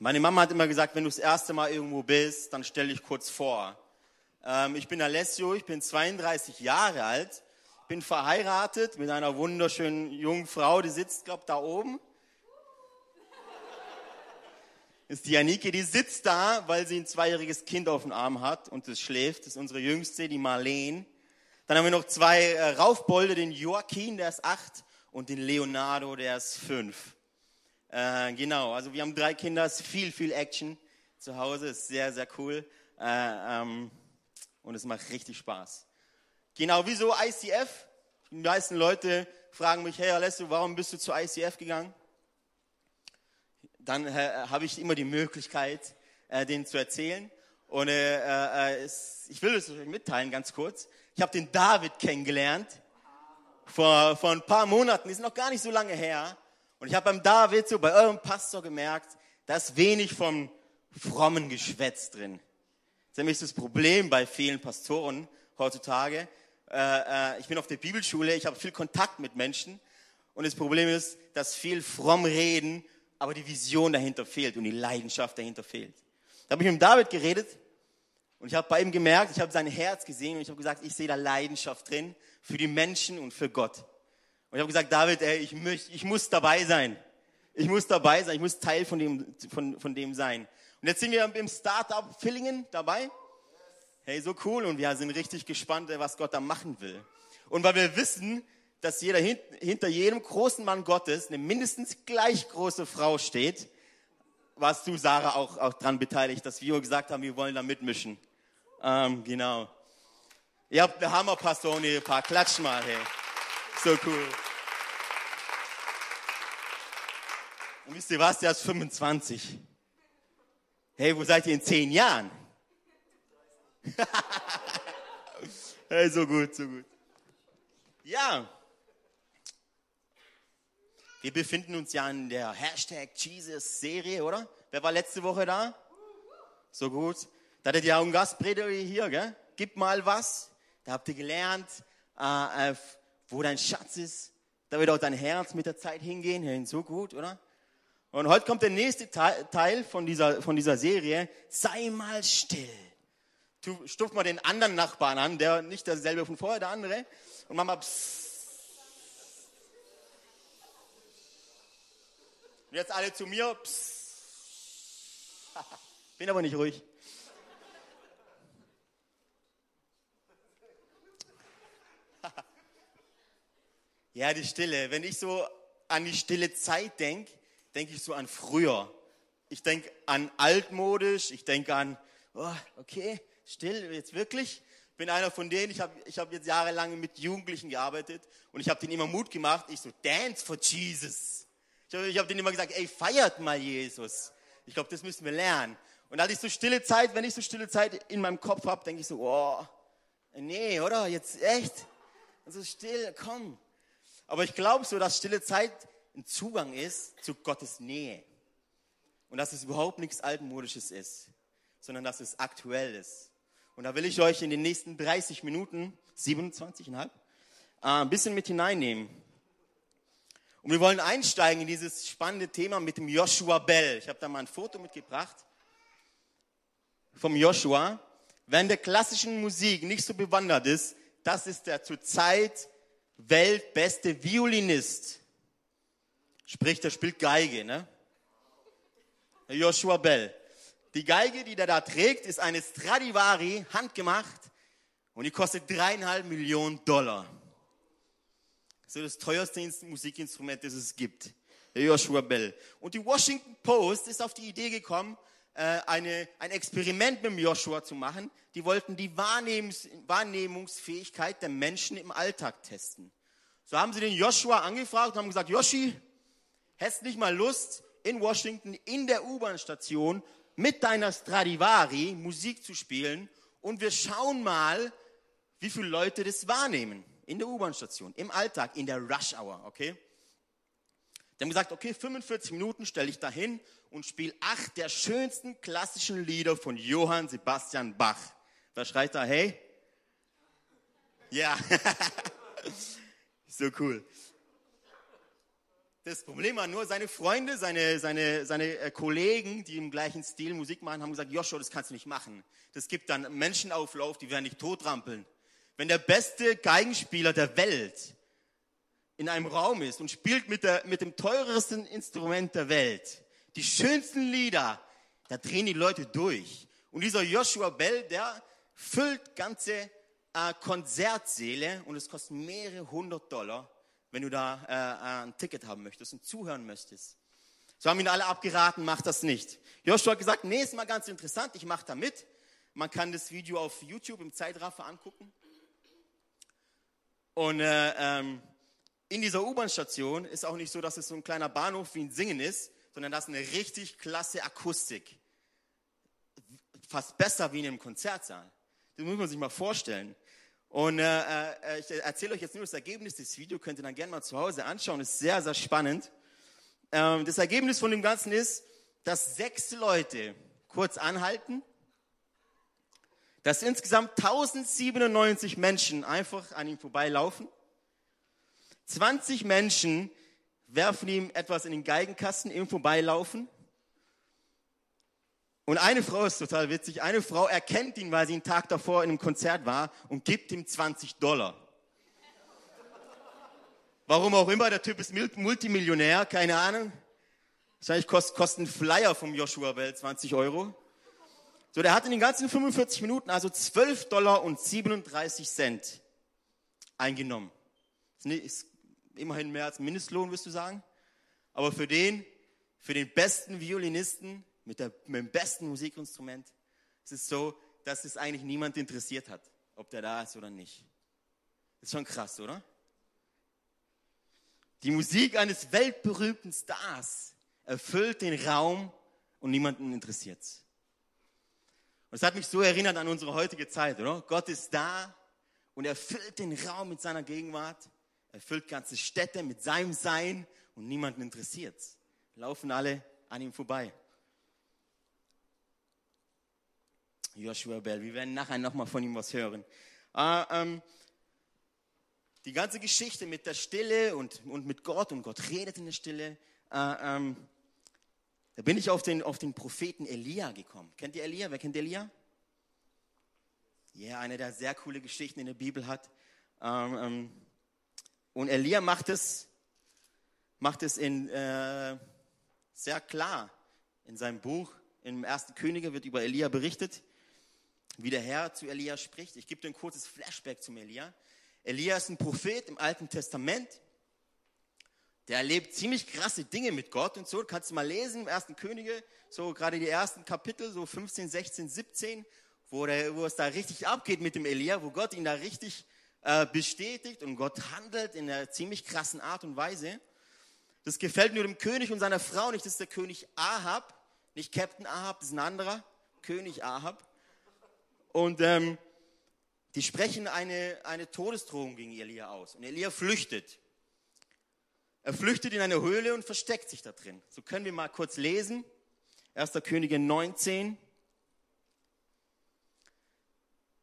Meine Mama hat immer gesagt, wenn du das erste Mal irgendwo bist, dann stell dich kurz vor. Ähm, ich bin Alessio, ich bin 32 Jahre alt, bin verheiratet mit einer wunderschönen jungen Frau, die sitzt, glaube da oben. Ist die Janike, die sitzt da, weil sie ein zweijähriges Kind auf dem Arm hat und es schläft. Das ist unsere Jüngste, die Marleen. Dann haben wir noch zwei äh, Raufbolde, den Joaquin, der ist acht, und den Leonardo, der ist fünf. Äh, genau, also wir haben drei Kinder, es ist viel, viel Action zu Hause, ist sehr, sehr cool äh, ähm, und es macht richtig Spaß. Genau, wieso ICF? Die meisten Leute fragen mich, hey Alessio, warum bist du zu ICF gegangen? Dann äh, habe ich immer die Möglichkeit, äh, denen zu erzählen. Und äh, äh, es, ich will es euch mitteilen, ganz kurz. Ich habe den David kennengelernt vor, vor ein paar Monaten, ist noch gar nicht so lange her. Und ich habe beim David, so bei eurem Pastor gemerkt, da ist wenig vom frommen Geschwätz drin. Das ist nämlich das Problem bei vielen Pastoren heutzutage. Äh, äh, ich bin auf der Bibelschule, ich habe viel Kontakt mit Menschen. Und das Problem ist, dass viel fromm reden, aber die Vision dahinter fehlt und die Leidenschaft dahinter fehlt. Da habe ich mit David geredet und ich habe bei ihm gemerkt, ich habe sein Herz gesehen und ich habe gesagt, ich sehe da Leidenschaft drin für die Menschen und für Gott. Und ich habe gesagt, David, ey, ich, möcht, ich muss dabei sein. Ich muss dabei sein, ich muss Teil von dem, von, von dem sein. Und jetzt sind wir im Startup Villingen dabei. Hey, so cool und wir sind richtig gespannt, was Gott da machen will. Und weil wir wissen, dass jeder hinter jedem großen Mann Gottes eine mindestens gleich große Frau steht, warst du, Sarah, auch, auch dran beteiligt, dass wir gesagt haben, wir wollen da mitmischen. Ähm, genau. Ihr habt eine Hammerpastor, ihr paar klatsch mal, hey. So cool. Und wisst ihr was, der ist 25. Hey, wo seid ihr in zehn Jahren? hey, so gut, so gut. Ja. Wir befinden uns ja in der Hashtag Jesus Serie, oder? Wer war letzte Woche da? So gut. Da hattet ihr auch einen Gastprediger hier, gell? Gib mal was. Da habt ihr gelernt, äh, wo dein Schatz ist, da wird auch dein Herz mit der Zeit hingehen. Hey, so gut, oder? Und heute kommt der nächste Teil von dieser, von dieser Serie. Sei mal still. Du stupf mal den anderen Nachbarn an, der nicht derselbe von vorher, der andere. Und mach mal psst. Und jetzt alle zu mir. Psst. Bin aber nicht ruhig. Ja, die Stille. Wenn ich so an die stille Zeit denke, denke ich so an früher. Ich denke an altmodisch, ich denke an, oh, okay, still, jetzt wirklich. Ich bin einer von denen, ich habe ich hab jetzt jahrelang mit Jugendlichen gearbeitet und ich habe denen immer Mut gemacht. Ich so, dance for Jesus. Ich habe hab denen immer gesagt, ey, feiert mal Jesus. Ich glaube, das müssen wir lernen. Und als ich so stille Zeit, wenn ich so stille Zeit in meinem Kopf habe, denke ich so, oh, nee, oder? Jetzt echt? Also still, komm. Aber ich glaube so, dass stille Zeit ein Zugang ist zu Gottes Nähe. Und dass es überhaupt nichts Altmodisches ist, sondern dass es aktuell ist. Und da will ich euch in den nächsten 30 Minuten, 27,5, äh, ein bisschen mit hineinnehmen. Und wir wollen einsteigen in dieses spannende Thema mit dem Joshua Bell. Ich habe da mal ein Foto mitgebracht vom Joshua. Wer in der klassischen Musik nicht so bewandert ist, das ist der zurzeit weltbeste Violinist. Sprich, der spielt Geige, ne? Joshua Bell. Die Geige, die der da trägt, ist eine Stradivari, handgemacht, und die kostet dreieinhalb Millionen Dollar. Das ist das teuerste Musikinstrument, das es gibt. Der Joshua Bell. Und die Washington Post ist auf die Idee gekommen, eine, ein Experiment mit Joshua zu machen. Die wollten die Wahrnehmungs Wahrnehmungsfähigkeit der Menschen im Alltag testen. So haben sie den Joshua angefragt und haben gesagt, Yoshi, hättest nicht mal Lust, in Washington in der U-Bahn-Station mit deiner Stradivari Musik zu spielen und wir schauen mal, wie viele Leute das wahrnehmen in der U-Bahn-Station, im Alltag, in der Rush-Hour, okay? Die haben gesagt, okay, 45 Minuten stelle ich dahin und spiele acht der schönsten klassischen Lieder von Johann Sebastian Bach. Wer schreit da, hey? Ja, so cool. Das Problem war nur, seine Freunde, seine, seine, seine äh, Kollegen, die im gleichen Stil Musik machen, haben gesagt, Joshua, das kannst du nicht machen. Das gibt dann Menschenauflauf, die werden dich totrampeln. Wenn der beste Geigenspieler der Welt in einem Raum ist und spielt mit, der, mit dem teuersten Instrument der Welt, die schönsten Lieder, da drehen die Leute durch. Und dieser Joshua Bell, der füllt ganze äh, Konzertsäle und es kostet mehrere hundert Dollar wenn du da äh, ein Ticket haben möchtest und zuhören möchtest. So haben ihn alle abgeraten, mach das nicht. Joshua hat gesagt, nee, ist mal ganz interessant, ich mache da mit. Man kann das Video auf YouTube im Zeitraffer angucken. Und äh, ähm, in dieser U-Bahn-Station ist auch nicht so, dass es so ein kleiner Bahnhof wie ein Singen ist, sondern das ist eine richtig klasse Akustik. Fast besser wie in einem Konzertsaal. Das muss man sich mal vorstellen. Und äh, äh, ich erzähle euch jetzt nur das Ergebnis des Videos, könnt ihr dann gerne mal zu Hause anschauen, ist sehr, sehr spannend. Ähm, das Ergebnis von dem Ganzen ist, dass sechs Leute kurz anhalten, dass insgesamt 1097 Menschen einfach an ihm vorbeilaufen, 20 Menschen werfen ihm etwas in den Geigenkasten im Vorbeilaufen und eine Frau ist total witzig. Eine Frau erkennt ihn, weil sie einen Tag davor in einem Konzert war und gibt ihm 20 Dollar. Warum auch immer, der Typ ist Multimillionär, keine Ahnung. Wahrscheinlich kostet, kostet ein Flyer vom Joshua Welt 20 Euro. So, der hat in den ganzen 45 Minuten also 12 Dollar und 37 Cent eingenommen. Das ist immerhin mehr als Mindestlohn, wirst du sagen. Aber für den, für den besten Violinisten mit, der, mit dem besten Musikinstrument. Es ist so, dass es eigentlich niemand interessiert hat, ob der da ist oder nicht. Ist schon krass, oder? Die Musik eines weltberühmten Stars erfüllt den Raum und niemanden interessiert es. Und es hat mich so erinnert an unsere heutige Zeit, oder? Gott ist da und erfüllt den Raum mit seiner Gegenwart, erfüllt ganze Städte mit seinem Sein und niemanden interessiert es. Laufen alle an ihm vorbei. Joshua Bell. Wir werden nachher nochmal von ihm was hören. Äh, ähm, die ganze Geschichte mit der Stille und, und mit Gott und Gott redet in der Stille. Äh, ähm, da bin ich auf den, auf den Propheten Elia gekommen. Kennt ihr Elia? Wer kennt Elia? Ja, yeah, eine der sehr coole Geschichten in der Bibel hat. Ähm, ähm und Elia macht es, macht es in, äh, sehr klar in seinem Buch. Im ersten Könige wird über Elia berichtet wie der Herr zu Elia spricht. Ich gebe dir ein kurzes Flashback zum Elia. Elia ist ein Prophet im Alten Testament. Der erlebt ziemlich krasse Dinge mit Gott und so. Kannst du mal lesen im ersten Könige, so gerade die ersten Kapitel, so 15, 16, 17, wo, der, wo es da richtig abgeht mit dem Elia, wo Gott ihn da richtig äh, bestätigt und Gott handelt in einer ziemlich krassen Art und Weise. Das gefällt nur dem König und seiner Frau nicht. Das ist der König Ahab, nicht Captain Ahab, das ist ein anderer, König Ahab. Und ähm, die sprechen eine, eine Todesdrohung gegen Elia aus. Und Elia flüchtet. Er flüchtet in eine Höhle und versteckt sich da drin. So können wir mal kurz lesen. 1. Könige 19.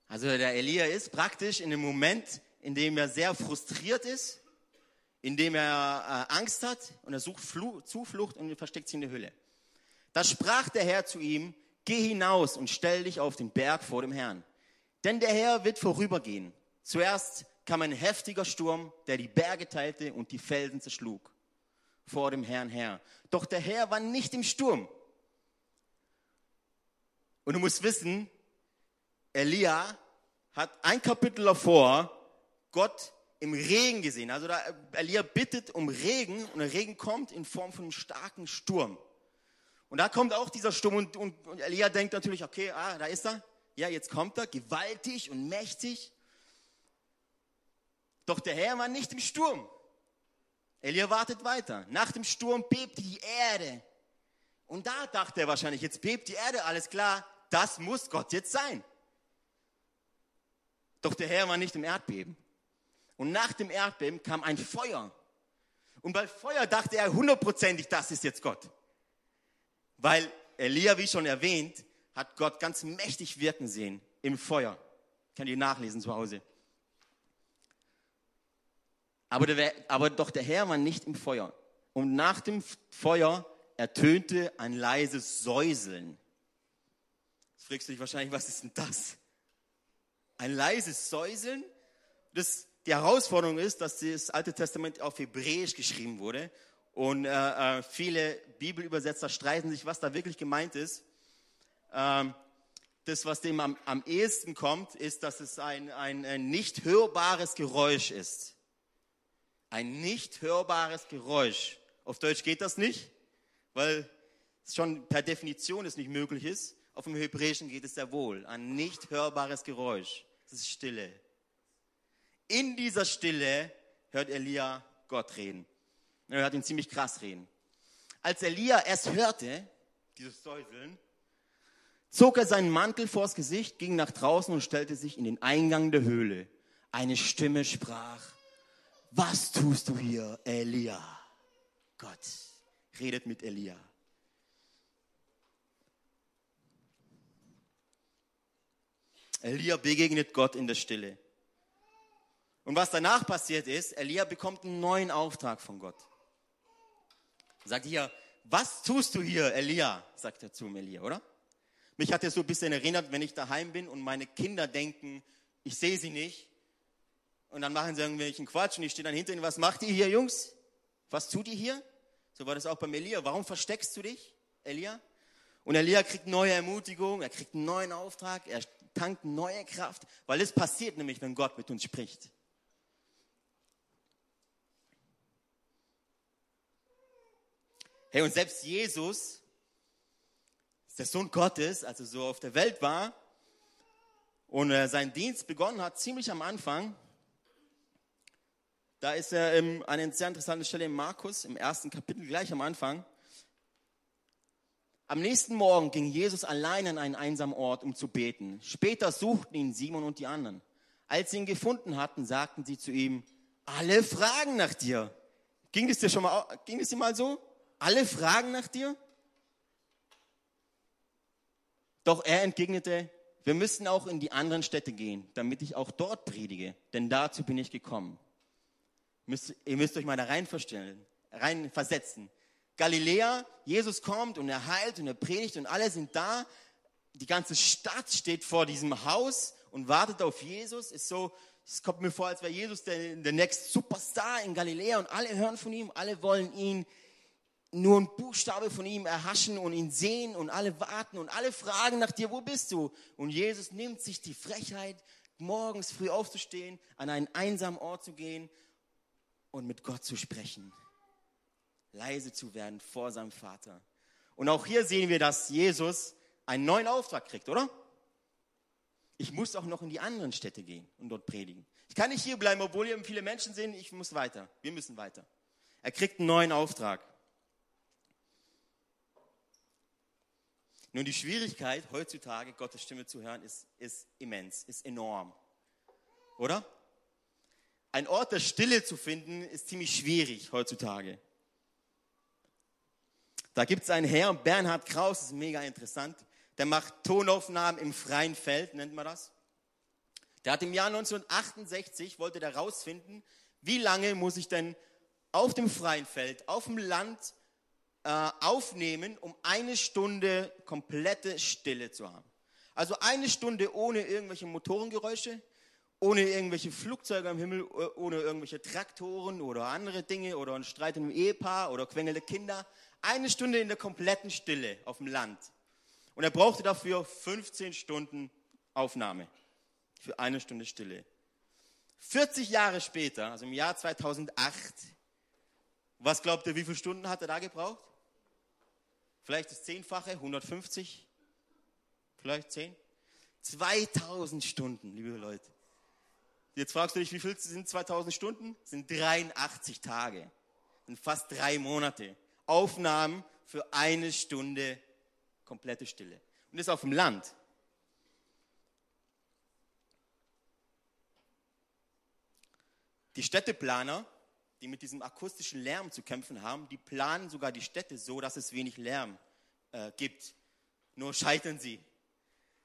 Also der Elia ist praktisch in dem Moment, in dem er sehr frustriert ist, in dem er äh, Angst hat und er sucht Flu Zuflucht und versteckt sich in der Höhle. Da sprach der Herr zu ihm, Geh hinaus und stell dich auf den Berg vor dem Herrn. Denn der Herr wird vorübergehen. Zuerst kam ein heftiger Sturm, der die Berge teilte und die Felsen zerschlug. Vor dem Herrn her. Doch der Herr war nicht im Sturm. Und du musst wissen, Elia hat ein Kapitel davor Gott im Regen gesehen. Also da, Elia bittet um Regen und der Regen kommt in Form von einem starken Sturm. Und da kommt auch dieser Sturm und, und, und Elia denkt natürlich, okay, ah, da ist er. Ja, jetzt kommt er, gewaltig und mächtig. Doch der Herr war nicht im Sturm. Elia wartet weiter. Nach dem Sturm bebte die Erde. Und da dachte er wahrscheinlich, jetzt bebt die Erde, alles klar, das muss Gott jetzt sein. Doch der Herr war nicht im Erdbeben. Und nach dem Erdbeben kam ein Feuer. Und bei Feuer dachte er hundertprozentig, das ist jetzt Gott. Weil Elia, wie schon erwähnt, hat Gott ganz mächtig wirken sehen im Feuer. Könnt ihr nachlesen zu Hause. Aber, der, aber doch der Herr war nicht im Feuer. Und nach dem Feuer ertönte ein leises Säuseln. Jetzt fragst du dich wahrscheinlich, was ist denn das? Ein leises Säuseln? Das, die Herausforderung ist, dass das Alte Testament auf Hebräisch geschrieben wurde. Und äh, äh, viele Bibelübersetzer streiten sich, was da wirklich gemeint ist. Ähm, das, was dem am, am ehesten kommt, ist, dass es ein, ein, ein nicht hörbares Geräusch ist. Ein nicht hörbares Geräusch. Auf Deutsch geht das nicht, weil es schon per Definition es nicht möglich ist. Auf dem Hebräischen geht es sehr wohl. Ein nicht hörbares Geräusch. Das ist Stille. In dieser Stille hört Elia Gott reden. Er hört ihn ziemlich krass reden. Als Elia es hörte, dieses Säuseln, zog er seinen Mantel vors Gesicht, ging nach draußen und stellte sich in den Eingang der Höhle. Eine Stimme sprach, was tust du hier, Elia? Gott redet mit Elia. Elia begegnet Gott in der Stille. Und was danach passiert ist, Elia bekommt einen neuen Auftrag von Gott. Sagt hier, was tust du hier, Elia? Sagt er zu Elia, oder? Mich hat er so ein bisschen erinnert, wenn ich daheim bin und meine Kinder denken, ich sehe sie nicht. Und dann machen sie irgendwelchen Quatsch und ich stehe dann hinter ihnen, was macht ihr hier, Jungs? Was tut ihr hier? So war das auch beim Elia. Warum versteckst du dich, Elia? Und Elia kriegt neue Ermutigung, er kriegt einen neuen Auftrag, er tankt neue Kraft, weil es passiert nämlich, wenn Gott mit uns spricht. Hey, und selbst Jesus, der Sohn Gottes, also so auf der Welt war und äh, seinen Dienst begonnen hat, ziemlich am Anfang, da ist er ähm, eine sehr interessante Stelle im Markus, im ersten Kapitel, gleich am Anfang. Am nächsten Morgen ging Jesus allein an einen einsamen Ort, um zu beten. Später suchten ihn Simon und die anderen. Als sie ihn gefunden hatten, sagten sie zu ihm, alle fragen nach dir. Ging es dir schon mal, ging es dir mal so? Alle fragen nach dir? Doch er entgegnete, wir müssen auch in die anderen Städte gehen, damit ich auch dort predige, denn dazu bin ich gekommen. Müsst, ihr müsst euch mal da rein, rein versetzen. Galiläa, Jesus kommt und er heilt und er predigt und alle sind da. Die ganze Stadt steht vor diesem Haus und wartet auf Jesus. Ist so, es kommt mir vor, als wäre Jesus der, der Next Superstar in Galiläa und alle hören von ihm, alle wollen ihn nur ein Buchstabe von ihm erhaschen und ihn sehen und alle warten und alle fragen nach dir, wo bist du? Und Jesus nimmt sich die Frechheit, morgens früh aufzustehen, an einen einsamen Ort zu gehen und mit Gott zu sprechen. Leise zu werden vor seinem Vater. Und auch hier sehen wir, dass Jesus einen neuen Auftrag kriegt, oder? Ich muss auch noch in die anderen Städte gehen und dort predigen. Ich kann nicht hier bleiben, obwohl hier viele Menschen sehen, ich muss weiter. Wir müssen weiter. Er kriegt einen neuen Auftrag. Nun, die Schwierigkeit heutzutage, Gottes Stimme zu hören, ist, ist immens, ist enorm. Oder? Ein Ort der Stille zu finden, ist ziemlich schwierig heutzutage. Da gibt es einen Herr, Bernhard Kraus, ist mega interessant, der macht Tonaufnahmen im freien Feld, nennt man das. Der hat im Jahr 1968, wollte der rausfinden, wie lange muss ich denn auf dem freien Feld, auf dem Land äh, aufnehmen, um eine Stunde komplette Stille zu haben. Also eine Stunde ohne irgendwelche Motorengeräusche, ohne irgendwelche Flugzeuge am Himmel, ohne irgendwelche Traktoren oder andere Dinge oder ein Streit im Ehepaar oder quengelnde Kinder. Eine Stunde in der kompletten Stille auf dem Land. Und er brauchte dafür 15 Stunden Aufnahme für eine Stunde Stille. 40 Jahre später, also im Jahr 2008, was glaubt ihr, wie viele Stunden hat er da gebraucht? Vielleicht das Zehnfache, 150? Vielleicht 10? 2000 Stunden, liebe Leute. Jetzt fragst du dich, wie viel sind 2000 Stunden? Sind 83 Tage. Sind fast drei Monate. Aufnahmen für eine Stunde komplette Stille. Und das auf dem Land. Die Städteplaner, die mit diesem akustischen Lärm zu kämpfen haben, die planen sogar die Städte so, dass es wenig Lärm äh, gibt. Nur scheitern sie.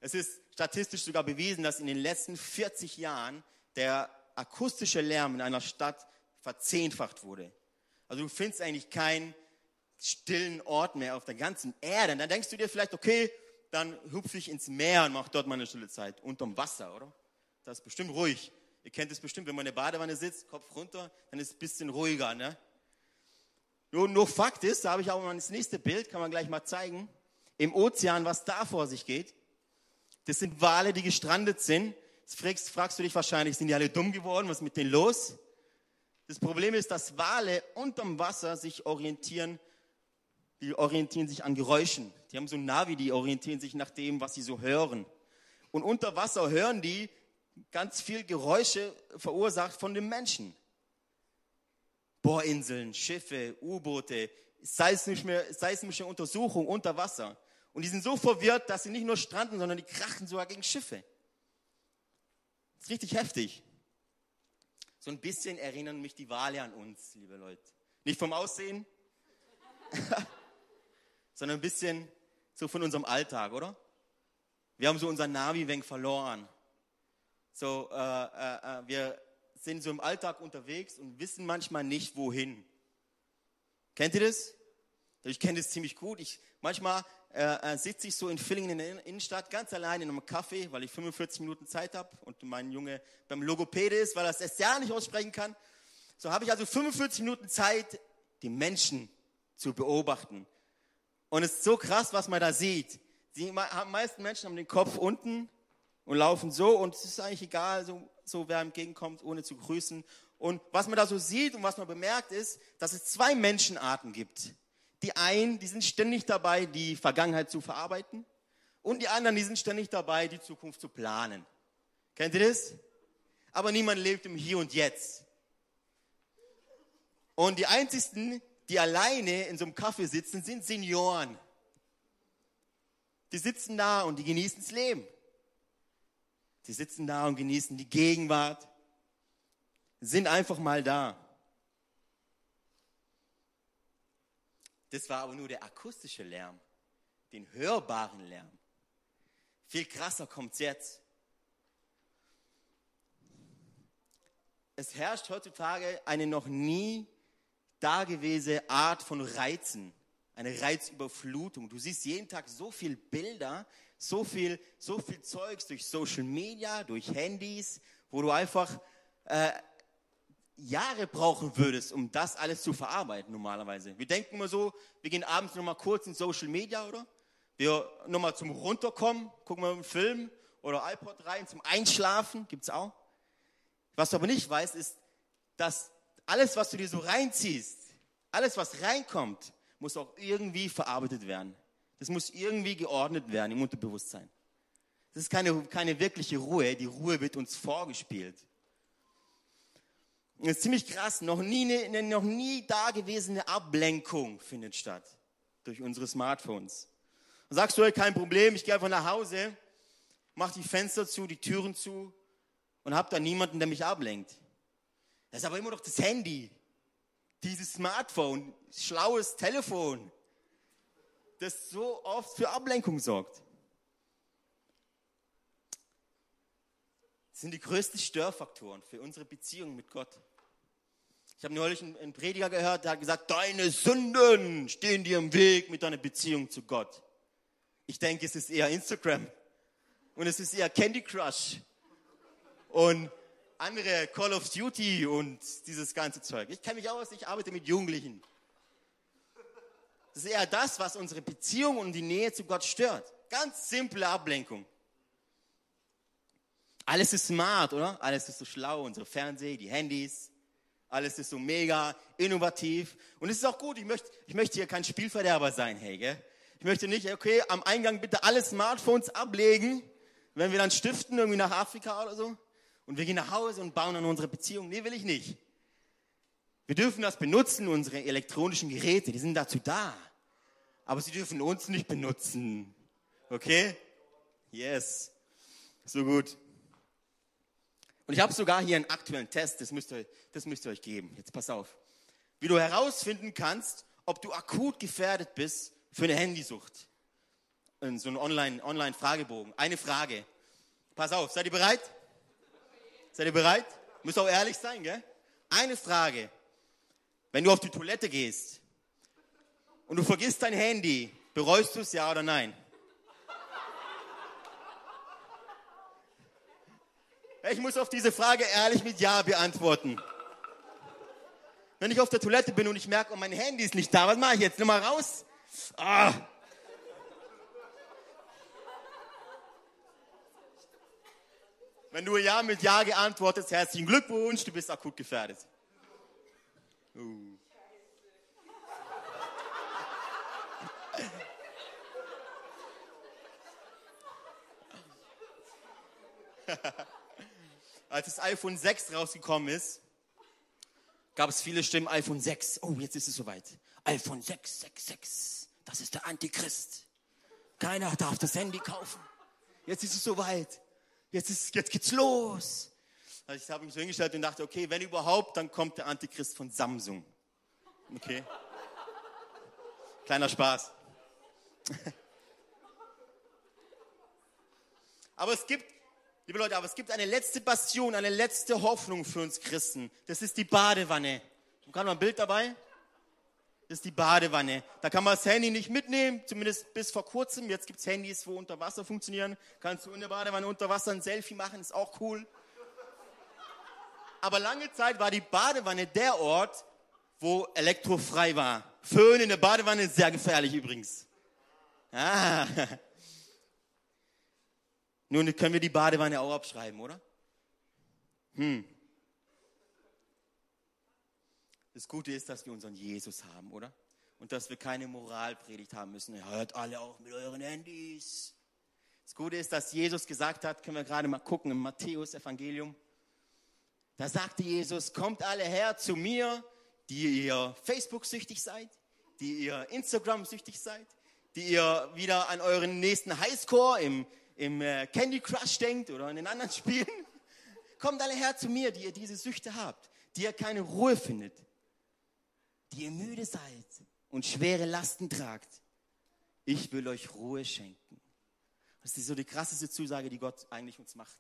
Es ist statistisch sogar bewiesen, dass in den letzten 40 Jahren der akustische Lärm in einer Stadt verzehnfacht wurde. Also du findest eigentlich keinen stillen Ort mehr auf der ganzen Erde. Und dann denkst du dir vielleicht, okay, dann hüpfe ich ins Meer und mache dort meine stille Zeit. Unterm Wasser, oder? Das ist bestimmt ruhig. Ihr kennt es bestimmt, wenn man in der Badewanne sitzt, Kopf runter, dann ist es ein bisschen ruhiger. Ne? Nur, nur Fakt ist, da habe ich auch mal das nächste Bild, kann man gleich mal zeigen, im Ozean, was da vor sich geht. Das sind Wale, die gestrandet sind. Jetzt fragst, fragst du dich wahrscheinlich, sind die alle dumm geworden? Was ist mit denen los? Das Problem ist, dass Wale unterm Wasser sich orientieren, die orientieren sich an Geräuschen. Die haben so ein Navi, die orientieren sich nach dem, was sie so hören. Und unter Wasser hören die ganz viel Geräusche verursacht von den Menschen. Bohrinseln, Schiffe, U-Boote, seismische, seismische Untersuchung unter Wasser. Und die sind so verwirrt, dass sie nicht nur stranden, sondern die krachen sogar gegen Schiffe. Das ist richtig heftig. So ein bisschen erinnern mich die Wale an uns, liebe Leute. Nicht vom Aussehen, sondern ein bisschen so von unserem Alltag, oder? Wir haben so unser Navi-Wenk verloren. So, äh, äh, äh, wir sind so im Alltag unterwegs und wissen manchmal nicht, wohin. Kennt ihr das? Ich kenne das ziemlich gut. Ich, manchmal äh, äh, sitze ich so in Villingen in der Innenstadt ganz allein in einem Café, weil ich 45 Minuten Zeit habe und mein Junge beim Logopäde ist, weil er das SDA nicht aussprechen kann. So habe ich also 45 Minuten Zeit, die Menschen zu beobachten. Und es ist so krass, was man da sieht. Die meisten Menschen haben den Kopf unten und laufen so und es ist eigentlich egal, so, so wer entgegenkommt, ohne zu grüßen. Und was man da so sieht und was man bemerkt ist, dass es zwei Menschenarten gibt. Die einen, die sind ständig dabei, die Vergangenheit zu verarbeiten und die anderen, die sind ständig dabei, die Zukunft zu planen. Kennt ihr das? Aber niemand lebt im Hier und Jetzt. Und die einzigsten, die alleine in so einem Kaffee sitzen, sind Senioren. Die sitzen da und die genießen das Leben. Sie sitzen da und genießen die Gegenwart, sind einfach mal da. Das war aber nur der akustische Lärm, den hörbaren Lärm. Viel krasser kommt es jetzt. Es herrscht heutzutage eine noch nie dagewesene Art von Reizen, eine Reizüberflutung. Du siehst jeden Tag so viele Bilder, so viel, so viel Zeugs durch Social Media, durch Handys, wo du einfach äh, Jahre brauchen würdest, um das alles zu verarbeiten normalerweise. Wir denken immer so, wir gehen abends nochmal kurz in Social Media, oder? Wir nochmal zum Runterkommen, gucken wir einen Film oder iPod rein, zum Einschlafen, gibt's auch. Was du aber nicht weißt, ist, dass alles, was du dir so reinziehst, alles, was reinkommt, muss auch irgendwie verarbeitet werden. Das muss irgendwie geordnet werden im Unterbewusstsein. Das ist keine, keine wirkliche Ruhe. Die Ruhe wird uns vorgespielt. Das ist ziemlich krass. Noch nie, eine, noch nie dagewesene Ablenkung findet statt durch unsere Smartphones. Dann sagst du, kein Problem, ich gehe einfach nach Hause, mach die Fenster zu, die Türen zu und hab da niemanden, der mich ablenkt. Das ist aber immer noch das Handy, dieses Smartphone, schlaues Telefon das so oft für Ablenkung sorgt. Das sind die größten Störfaktoren für unsere Beziehung mit Gott. Ich habe neulich einen Prediger gehört, der hat gesagt, deine Sünden stehen dir im Weg mit deiner Beziehung zu Gott. Ich denke, es ist eher Instagram und es ist eher Candy Crush und andere Call of Duty und dieses ganze Zeug. Ich kenne mich aus, ich arbeite mit Jugendlichen. Das ist eher das, was unsere Beziehung und die Nähe zu Gott stört. Ganz simple Ablenkung. Alles ist smart, oder? Alles ist so schlau, unsere Fernseh, die Handys. Alles ist so mega innovativ. Und es ist auch gut, ich möchte, ich möchte hier kein Spielverderber sein, hey, gell? Ich möchte nicht, okay, am Eingang bitte alle Smartphones ablegen, wenn wir dann stiften, irgendwie nach Afrika oder so. Und wir gehen nach Hause und bauen an unsere Beziehung. Nee, will ich nicht. Wir dürfen das benutzen, unsere elektronischen Geräte, die sind dazu da. Aber sie dürfen uns nicht benutzen. Okay? Yes. So gut. Und ich habe sogar hier einen aktuellen Test, das müsst, ihr, das müsst ihr euch geben. Jetzt pass auf. Wie du herausfinden kannst, ob du akut gefährdet bist für eine Handysucht. In so einem Online-Fragebogen. Online eine Frage. Pass auf, seid ihr bereit? Seid ihr bereit? Müsst auch ehrlich sein, gell? Eine Frage. Wenn du auf die Toilette gehst und du vergisst dein Handy, bereust du es ja oder nein? Ich muss auf diese Frage ehrlich mit Ja beantworten. Wenn ich auf der Toilette bin und ich merke, oh, mein Handy ist nicht da, was mache ich jetzt? Nimm mal raus. Ah. Wenn du Ja mit Ja geantwortet, herzlichen Glückwunsch, du bist akut gefährdet. Uh. Als das iPhone 6 rausgekommen ist, gab es viele Stimmen, iPhone 6, oh, jetzt ist es soweit. iPhone 6, 6, 6, das ist der Antichrist. Keiner darf das Handy kaufen. Jetzt ist es soweit. Jetzt, ist, jetzt geht's los. Also ich habe mich so hingestellt und dachte, okay, wenn überhaupt, dann kommt der Antichrist von Samsung. Okay. Kleiner Spaß. Aber es gibt Liebe Leute, aber es gibt eine letzte Bastion, eine letzte Hoffnung für uns Christen. Das ist die Badewanne. Kann man ein Bild dabei? Das ist die Badewanne. Da kann man das Handy nicht mitnehmen, zumindest bis vor kurzem. Jetzt gibt es Handys, wo unter Wasser funktionieren. Kannst du in der Badewanne unter Wasser ein Selfie machen, ist auch cool. Aber lange Zeit war die Badewanne der Ort, wo elektrofrei war. Föhn in der Badewanne ist sehr gefährlich übrigens. Ah. Nun können wir die Badewanne auch abschreiben, oder? Hm. Das Gute ist, dass wir unseren Jesus haben, oder? Und dass wir keine Moralpredigt haben müssen. Hört alle auch mit euren Handys. Das Gute ist, dass Jesus gesagt hat, können wir gerade mal gucken im Matthäus-Evangelium. Da sagte Jesus, kommt alle her zu mir, die ihr Facebook-süchtig seid, die ihr Instagram-süchtig seid, die ihr wieder an euren nächsten Highscore im im äh, Candy Crush denkt oder in den anderen Spielen, kommt alle her zu mir, die ihr diese Süchte habt, die ihr keine Ruhe findet, die ihr müde seid und schwere Lasten tragt. Ich will euch Ruhe schenken. Das ist so die krasseste Zusage, die Gott eigentlich uns macht.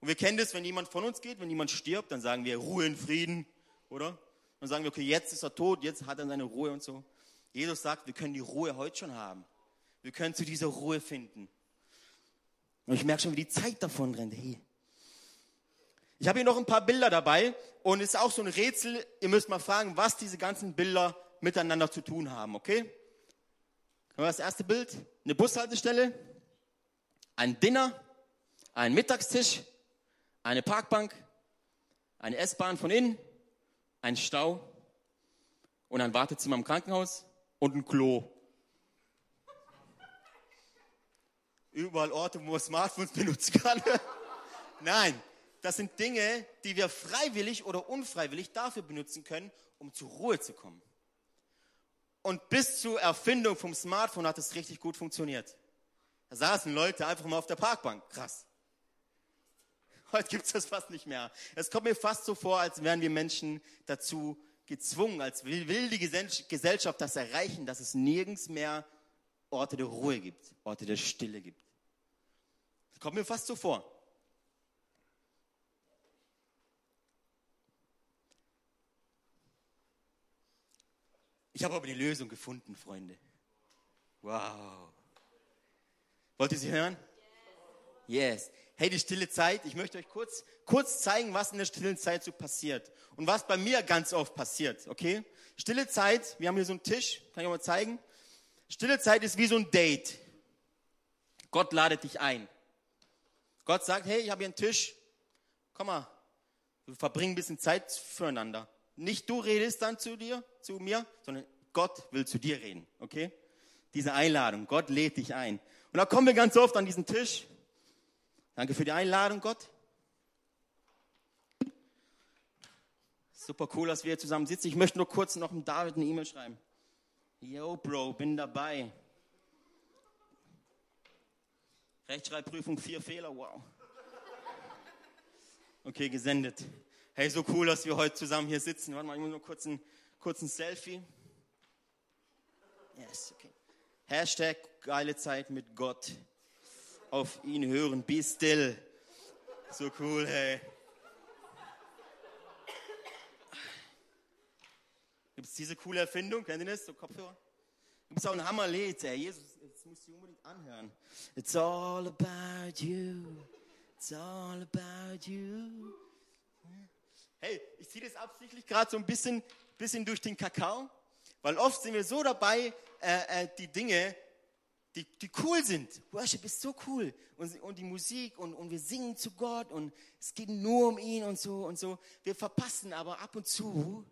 Und wir kennen das, wenn jemand von uns geht, wenn jemand stirbt, dann sagen wir Ruhe in Frieden, oder? Dann sagen wir, okay, jetzt ist er tot, jetzt hat er seine Ruhe und so. Jesus sagt, wir können die Ruhe heute schon haben. Wir können zu dieser Ruhe finden. Und ich merke schon, wie die Zeit davon rennt. Hey. Ich habe hier noch ein paar Bilder dabei und es ist auch so ein Rätsel. Ihr müsst mal fragen, was diese ganzen Bilder miteinander zu tun haben, okay? Das erste Bild, eine Bushaltestelle, ein Dinner, ein Mittagstisch, eine Parkbank, eine S-Bahn von innen, ein Stau und ein Wartezimmer im Krankenhaus und ein Klo. überall Orte, wo man Smartphones benutzen kann. Nein, das sind Dinge, die wir freiwillig oder unfreiwillig dafür benutzen können, um zur Ruhe zu kommen. Und bis zur Erfindung vom Smartphone hat es richtig gut funktioniert. Da saßen Leute einfach mal auf der Parkbank. Krass. Heute gibt es das fast nicht mehr. Es kommt mir fast so vor, als wären wir Menschen dazu gezwungen, als will die Gesellschaft das erreichen, dass es nirgends mehr Orte der Ruhe gibt, Orte der Stille gibt. Das kommt mir fast so vor. Ich habe aber die Lösung gefunden, Freunde. Wow. Wollt ihr sie hören? Yes. Hey, die stille Zeit. Ich möchte euch kurz, kurz zeigen, was in der stillen Zeit so passiert. Und was bei mir ganz oft passiert, okay? Stille Zeit, wir haben hier so einen Tisch, kann ich euch mal zeigen. Stille Zeit ist wie so ein Date. Gott ladet dich ein. Gott sagt, hey, ich habe hier einen Tisch. Komm mal, wir verbringen ein bisschen Zeit füreinander. Nicht du redest dann zu dir, zu mir, sondern Gott will zu dir reden, okay? Diese Einladung, Gott lädt dich ein. Und da kommen wir ganz oft an diesen Tisch. Danke für die Einladung, Gott. Super cool, dass wir hier zusammen sitzen. Ich möchte nur kurz noch dem David eine E-Mail schreiben. Yo, Bro, bin dabei. Rechtschreibprüfung, vier Fehler, wow. Okay, gesendet. Hey, so cool, dass wir heute zusammen hier sitzen. Warte mal, ich muss nur kurz ein, kurz ein Selfie. Yes, okay. Hashtag geile Zeit mit Gott. Auf ihn hören, be still. So cool, hey. Gibt es diese coole Erfindung? Kennt ihr das? So Kopfhörer? Gibt es auch ein Hammerlied, ey. Jesus, das musst du unbedingt anhören. It's all about you. It's all about you. Hey, ich ziehe das absichtlich gerade so ein bisschen, bisschen durch den Kakao, weil oft sind wir so dabei, äh, äh, die Dinge, die, die cool sind. Worship ist so cool. Und, und die Musik und, und wir singen zu Gott und es geht nur um ihn und so und so. Wir verpassen aber ab und zu,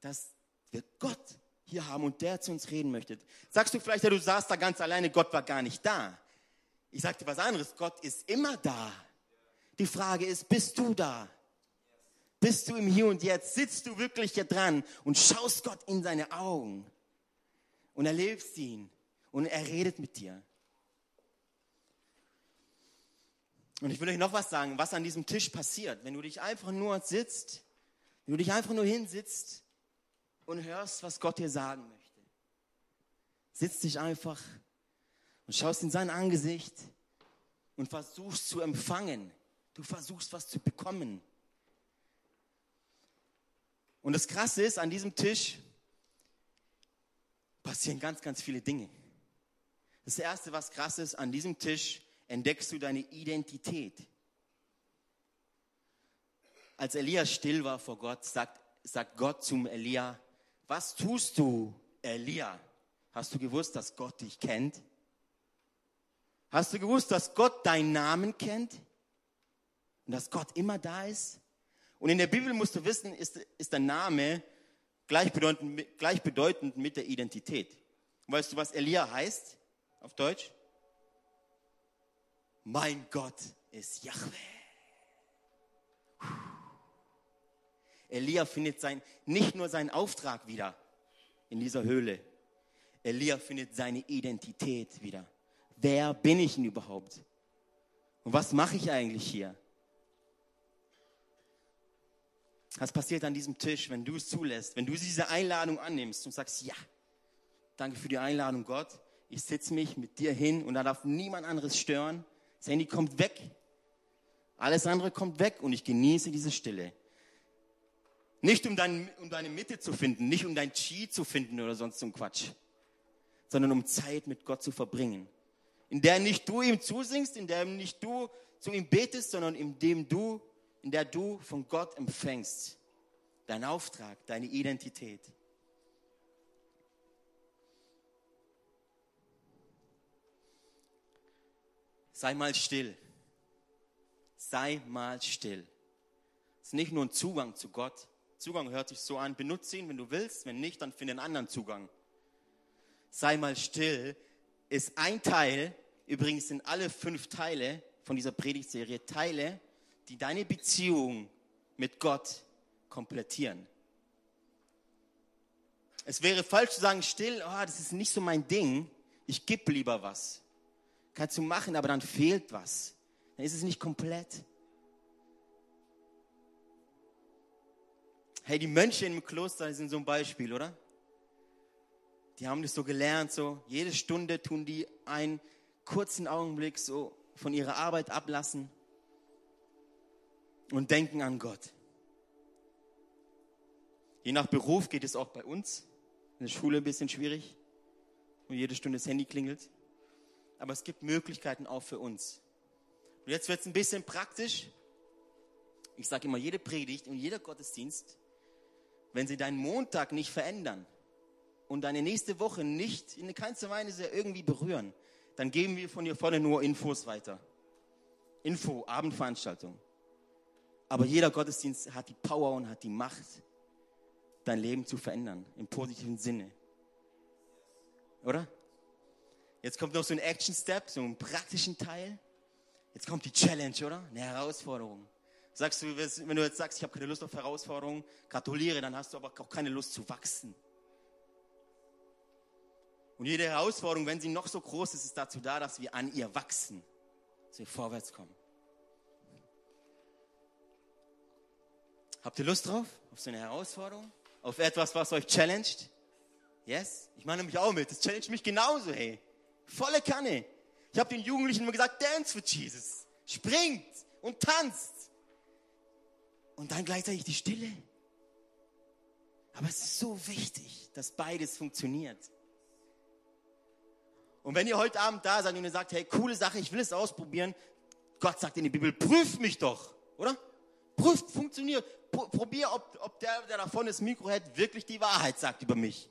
dass wir Gott hier haben und der zu uns reden möchte. Sagst du vielleicht, ja, du saßt da ganz alleine, Gott war gar nicht da. Ich sag dir was anderes, Gott ist immer da. Die Frage ist, bist du da? Bist du im Hier und Jetzt? Sitzt du wirklich hier dran und schaust Gott in seine Augen und erlebst ihn und er redet mit dir? Und ich will euch noch was sagen, was an diesem Tisch passiert, wenn du dich einfach nur sitzt, wenn du dich einfach nur hinsitzt und hörst, was Gott dir sagen möchte. Sitz dich einfach und schaust in sein Angesicht und versuchst zu empfangen. Du versuchst was zu bekommen. Und das Krasse ist, an diesem Tisch passieren ganz, ganz viele Dinge. Das Erste, was krass ist, an diesem Tisch entdeckst du deine Identität. Als Elia still war vor Gott, sagt, sagt Gott zum Elia, was tust du, Elia? Hast du gewusst, dass Gott dich kennt? Hast du gewusst, dass Gott deinen Namen kennt? Und dass Gott immer da ist? Und in der Bibel musst du wissen, ist, ist der Name gleichbedeutend, gleichbedeutend mit der Identität. weißt du, was Elia heißt auf Deutsch? Mein Gott ist Yahweh. Elia findet sein, nicht nur seinen Auftrag wieder in dieser Höhle. Elia findet seine Identität wieder. Wer bin ich denn überhaupt? Und was mache ich eigentlich hier? Was passiert an diesem Tisch, wenn du es zulässt, wenn du diese Einladung annimmst und sagst, ja, danke für die Einladung, Gott. Ich sitze mich mit dir hin und da darf niemand anderes stören. Das Handy kommt weg. Alles andere kommt weg und ich genieße diese Stille. Nicht um, dein, um deine Mitte zu finden, nicht um dein Chi zu finden oder sonst so Quatsch, sondern um Zeit mit Gott zu verbringen. In der nicht du ihm zusingst, in der nicht du zu ihm betest, sondern in dem du, in der du von Gott empfängst. Dein Auftrag, deine Identität. Sei mal still. Sei mal still. Es ist nicht nur ein Zugang zu Gott, Zugang hört sich so an, benutze ihn, wenn du willst, wenn nicht, dann finde einen anderen Zugang. Sei mal still ist ein Teil, übrigens sind alle fünf Teile von dieser Predigtserie Teile, die deine Beziehung mit Gott komplettieren. Es wäre falsch zu sagen, still, oh, das ist nicht so mein Ding, ich gebe lieber was. Kannst du machen, aber dann fehlt was. Dann ist es nicht komplett. Hey, die Mönche im Kloster sind so ein Beispiel, oder? Die haben das so gelernt, so jede Stunde tun die einen kurzen Augenblick so von ihrer Arbeit ablassen und denken an Gott. Je nach Beruf geht es auch bei uns. In der Schule ein bisschen schwierig, wo jede Stunde das Handy klingelt. Aber es gibt Möglichkeiten auch für uns. Und jetzt wird es ein bisschen praktisch. Ich sage immer, jede Predigt und jeder Gottesdienst wenn sie deinen Montag nicht verändern und deine nächste Woche nicht in keinster Weise irgendwie berühren, dann geben wir von hier vorne nur Infos weiter. Info, Abendveranstaltung. Aber jeder Gottesdienst hat die Power und hat die Macht, dein Leben zu verändern, im positiven Sinne. Oder? Jetzt kommt noch so ein Action-Step, so einen praktischen Teil. Jetzt kommt die Challenge, oder? Eine Herausforderung. Sagst du, wenn du jetzt sagst, ich habe keine Lust auf Herausforderungen, gratuliere, dann hast du aber auch keine Lust zu wachsen. Und jede Herausforderung, wenn sie noch so groß ist, ist dazu da, dass wir an ihr wachsen, dass wir vorwärts kommen. Habt ihr Lust drauf? Auf so eine Herausforderung? Auf etwas, was euch challenged? Yes? Ich meine mich auch mit. Das challenge mich genauso, hey. Volle Kanne. Ich habe den Jugendlichen immer gesagt, dance for Jesus. Springt und tanzt. Und dann gleichzeitig die Stille. Aber es ist so wichtig, dass beides funktioniert. Und wenn ihr heute Abend da seid und ihr sagt, hey, coole Sache, ich will es ausprobieren, Gott sagt in der Bibel, prüf mich doch, oder? Prüft, funktioniert. Probier, ob, ob der, der davon das Mikro hält, wirklich die Wahrheit sagt über mich.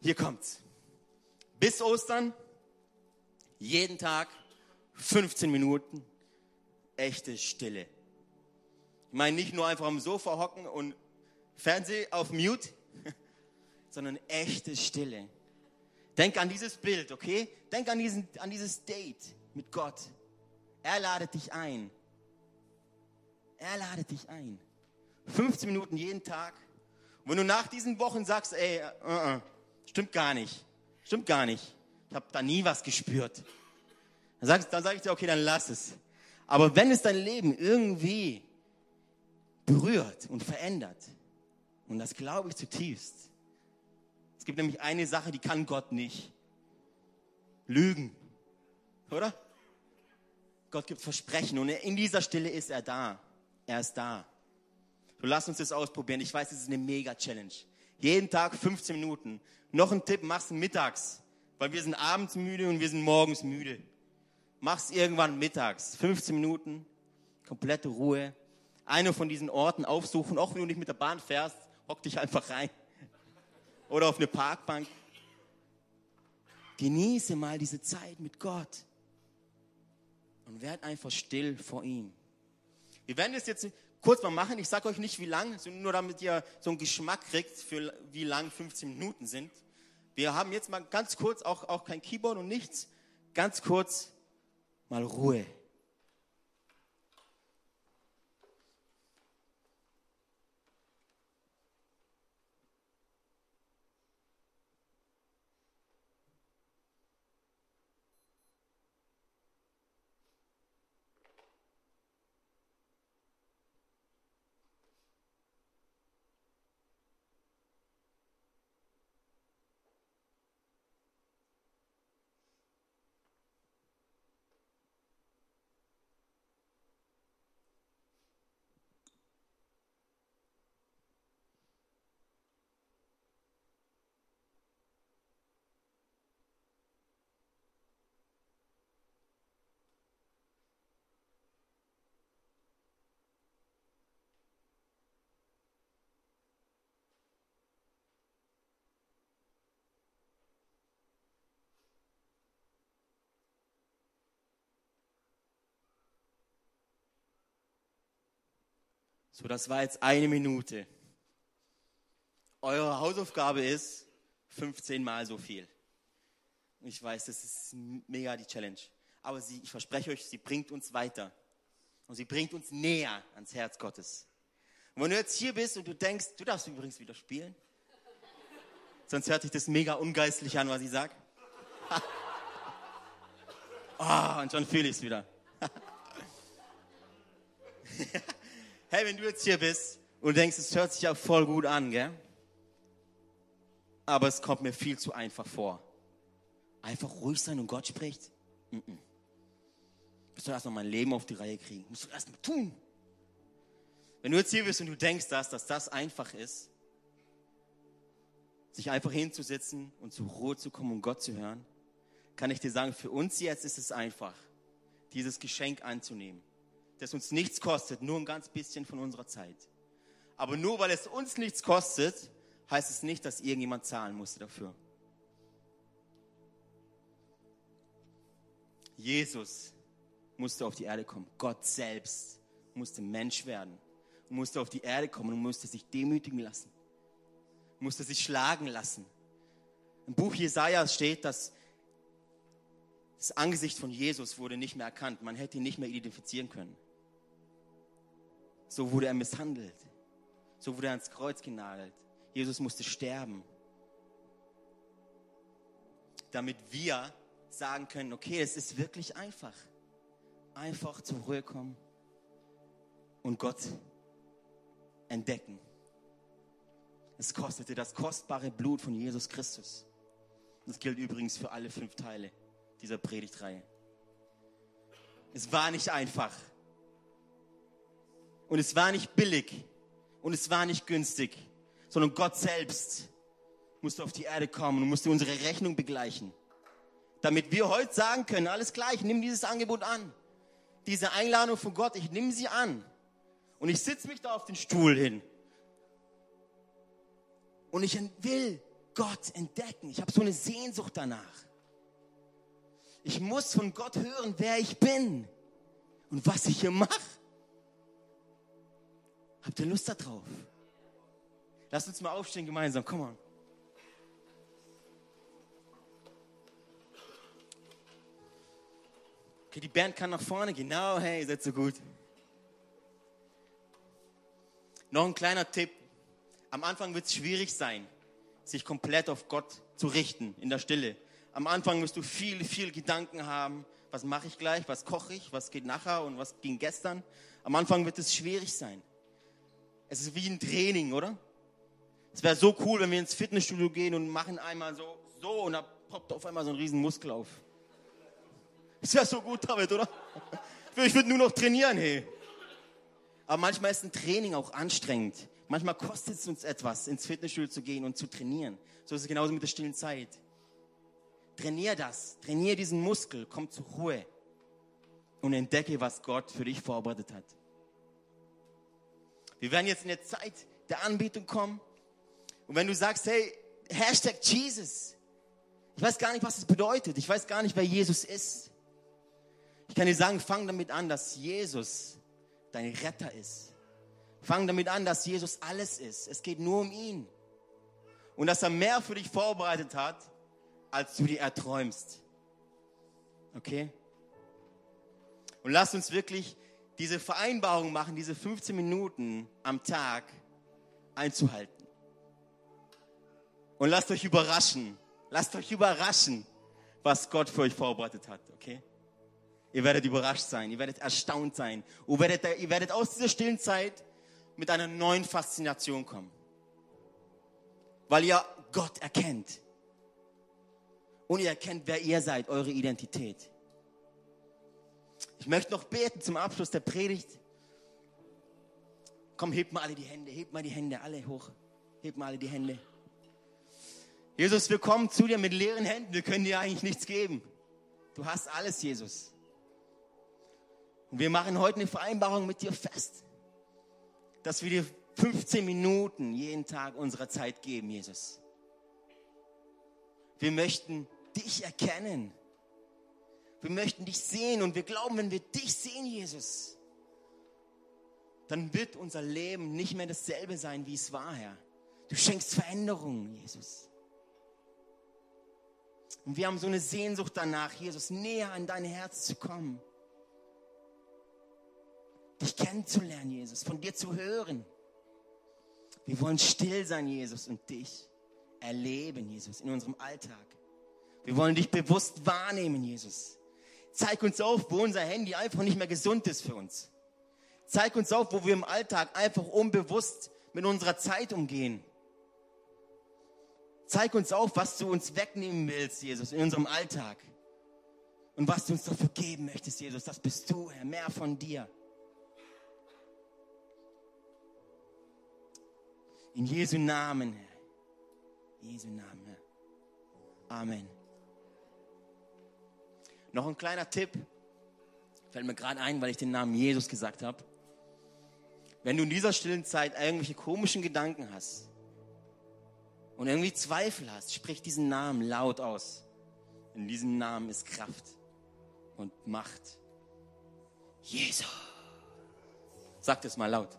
Hier kommt's. Bis Ostern, jeden Tag 15 Minuten, echte Stille. Ich meine nicht nur einfach am Sofa hocken und Fernseh auf Mute, sondern echte Stille. Denk an dieses Bild, okay? Denk an, diesen, an dieses Date mit Gott. Er ladet dich ein. Er ladet dich ein. 15 Minuten jeden Tag. Und wenn du nach diesen Wochen sagst, ey, uh -uh, stimmt gar nicht, stimmt gar nicht, ich habe da nie was gespürt, dann sage dann sag ich dir, okay, dann lass es. Aber wenn es dein Leben irgendwie berührt und verändert, und das glaube ich zutiefst, gibt nämlich eine Sache, die kann Gott nicht. Lügen. Oder? Gott gibt Versprechen und in dieser Stille ist er da. Er ist da. So lass uns das ausprobieren. Ich weiß, es ist eine mega Challenge. Jeden Tag 15 Minuten. Noch ein Tipp, mach's mittags, weil wir sind abends müde und wir sind morgens müde. Mach's irgendwann mittags. 15 Minuten, komplette Ruhe. Eine von diesen Orten aufsuchen, auch wenn du nicht mit der Bahn fährst, hock dich einfach rein oder auf eine Parkbank. Genieße mal diese Zeit mit Gott und werd einfach still vor ihm. Wir werden das jetzt kurz mal machen. Ich sage euch nicht, wie lang, nur damit ihr so einen Geschmack kriegt, für wie lang 15 Minuten sind. Wir haben jetzt mal ganz kurz, auch, auch kein Keyboard und nichts, ganz kurz mal Ruhe. So, das war jetzt eine Minute. Eure Hausaufgabe ist 15 mal so viel. Ich weiß, das ist mega die Challenge. Aber sie, ich verspreche euch, sie bringt uns weiter. Und sie bringt uns näher ans Herz Gottes. Und wenn du jetzt hier bist und du denkst, du darfst übrigens wieder spielen. Sonst hört sich das mega ungeistlich an, was ich sage. oh, und schon fühle ich es wieder. hey, wenn du jetzt hier bist und denkst, es hört sich ja voll gut an, gell? Aber es kommt mir viel zu einfach vor. Einfach ruhig sein und Gott spricht? Mm -mm. Ich soll erstmal mein Leben auf die Reihe kriegen. Musst du erstmal tun. Wenn du jetzt hier bist und du denkst, dass, dass das einfach ist, sich einfach hinzusetzen und zur Ruhe zu kommen und Gott zu hören, kann ich dir sagen, für uns jetzt ist es einfach, dieses Geschenk anzunehmen das uns nichts kostet, nur ein ganz bisschen von unserer Zeit. Aber nur weil es uns nichts kostet, heißt es nicht, dass irgendjemand zahlen musste dafür. Jesus musste auf die Erde kommen. Gott selbst musste Mensch werden, musste auf die Erde kommen und musste sich demütigen lassen, musste sich schlagen lassen. Im Buch Jesaja steht, dass das Angesicht von Jesus wurde nicht mehr erkannt. Man hätte ihn nicht mehr identifizieren können. So wurde er misshandelt. So wurde er ans Kreuz genagelt. Jesus musste sterben, damit wir sagen können, okay, es ist wirklich einfach. Einfach zur Ruhe kommen und Gott entdecken. Es kostete das kostbare Blut von Jesus Christus. Das gilt übrigens für alle fünf Teile dieser Predigtreihe. Es war nicht einfach. Und es war nicht billig. Und es war nicht günstig. Sondern Gott selbst musste auf die Erde kommen und musste unsere Rechnung begleichen. Damit wir heute sagen können, alles gleich, nimm dieses Angebot an. Diese Einladung von Gott, ich nehme sie an. Und ich sitze mich da auf den Stuhl hin. Und ich will Gott entdecken. Ich habe so eine Sehnsucht danach. Ich muss von Gott hören, wer ich bin und was ich hier mache. Habt ihr Lust darauf? Lasst uns mal aufstehen gemeinsam. Komm on. Okay, die Band kann nach vorne. Genau, hey, seid so gut. Noch ein kleiner Tipp. Am Anfang wird es schwierig sein, sich komplett auf Gott zu richten in der Stille. Am Anfang wirst du viel, viel Gedanken haben. Was mache ich gleich? Was koche ich? Was geht nachher? Und was ging gestern? Am Anfang wird es schwierig sein. Es ist wie ein Training, oder? Es wäre so cool, wenn wir ins Fitnessstudio gehen und machen einmal so, so und da poppt auf einmal so ein riesen Muskel auf. Es wäre so gut damit, oder? Ich würde nur noch trainieren, hey. Aber manchmal ist ein Training auch anstrengend. Manchmal kostet es uns etwas, ins Fitnessstudio zu gehen und zu trainieren. So ist es genauso mit der stillen Zeit. Trainier das, trainier diesen Muskel, komm zur Ruhe und entdecke, was Gott für dich vorbereitet hat. Wir werden jetzt in der Zeit der Anbetung kommen. Und wenn du sagst, hey, Hashtag Jesus, ich weiß gar nicht, was das bedeutet. Ich weiß gar nicht, wer Jesus ist. Ich kann dir sagen, fang damit an, dass Jesus dein Retter ist. Fang damit an, dass Jesus alles ist. Es geht nur um ihn. Und dass er mehr für dich vorbereitet hat, als du dir erträumst. Okay? Und lass uns wirklich diese Vereinbarung machen, diese 15 Minuten am Tag einzuhalten. Und lasst euch überraschen. Lasst euch überraschen, was Gott für euch vorbereitet hat, okay? Ihr werdet überrascht sein, ihr werdet erstaunt sein. Ihr werdet, ihr werdet aus dieser stillen Zeit mit einer neuen Faszination kommen. Weil ihr Gott erkennt. Und ihr erkennt, wer ihr seid, eure Identität. Ich möchte noch beten zum Abschluss der Predigt. Komm, hebt mal alle die Hände, hebt mal die Hände, alle hoch. Hebt mal alle die Hände. Jesus, wir kommen zu dir mit leeren Händen. Wir können dir eigentlich nichts geben. Du hast alles, Jesus. Und wir machen heute eine Vereinbarung mit dir fest, dass wir dir 15 Minuten jeden Tag unserer Zeit geben, Jesus. Wir möchten dich erkennen. Wir möchten dich sehen und wir glauben, wenn wir dich sehen, Jesus, dann wird unser Leben nicht mehr dasselbe sein, wie es war, Herr. Du schenkst Veränderungen, Jesus. Und wir haben so eine Sehnsucht danach, Jesus, näher an dein Herz zu kommen. Dich kennenzulernen, Jesus, von dir zu hören. Wir wollen still sein, Jesus, und dich erleben, Jesus, in unserem Alltag. Wir wollen dich bewusst wahrnehmen, Jesus. Zeig uns auf, wo unser Handy einfach nicht mehr gesund ist für uns. Zeig uns auf, wo wir im Alltag einfach unbewusst mit unserer Zeit umgehen. Zeig uns auf, was du uns wegnehmen willst, Jesus, in unserem Alltag. Und was du uns dafür geben möchtest, Jesus. Das bist du, Herr. Mehr von dir. In Jesu Namen, Herr. Jesu Namen, Herr. Amen. Noch ein kleiner Tipp, fällt mir gerade ein, weil ich den Namen Jesus gesagt habe. Wenn du in dieser stillen Zeit irgendwelche komischen Gedanken hast und irgendwie Zweifel hast, sprich diesen Namen laut aus. In diesem Namen ist Kraft. und Macht. Jesus. Sagt es mal laut.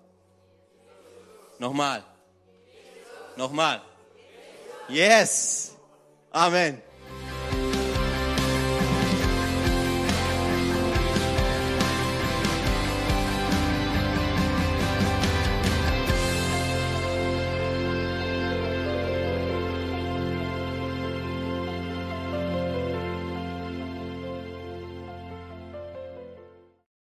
Nochmal. Nochmal. Yes. Amen.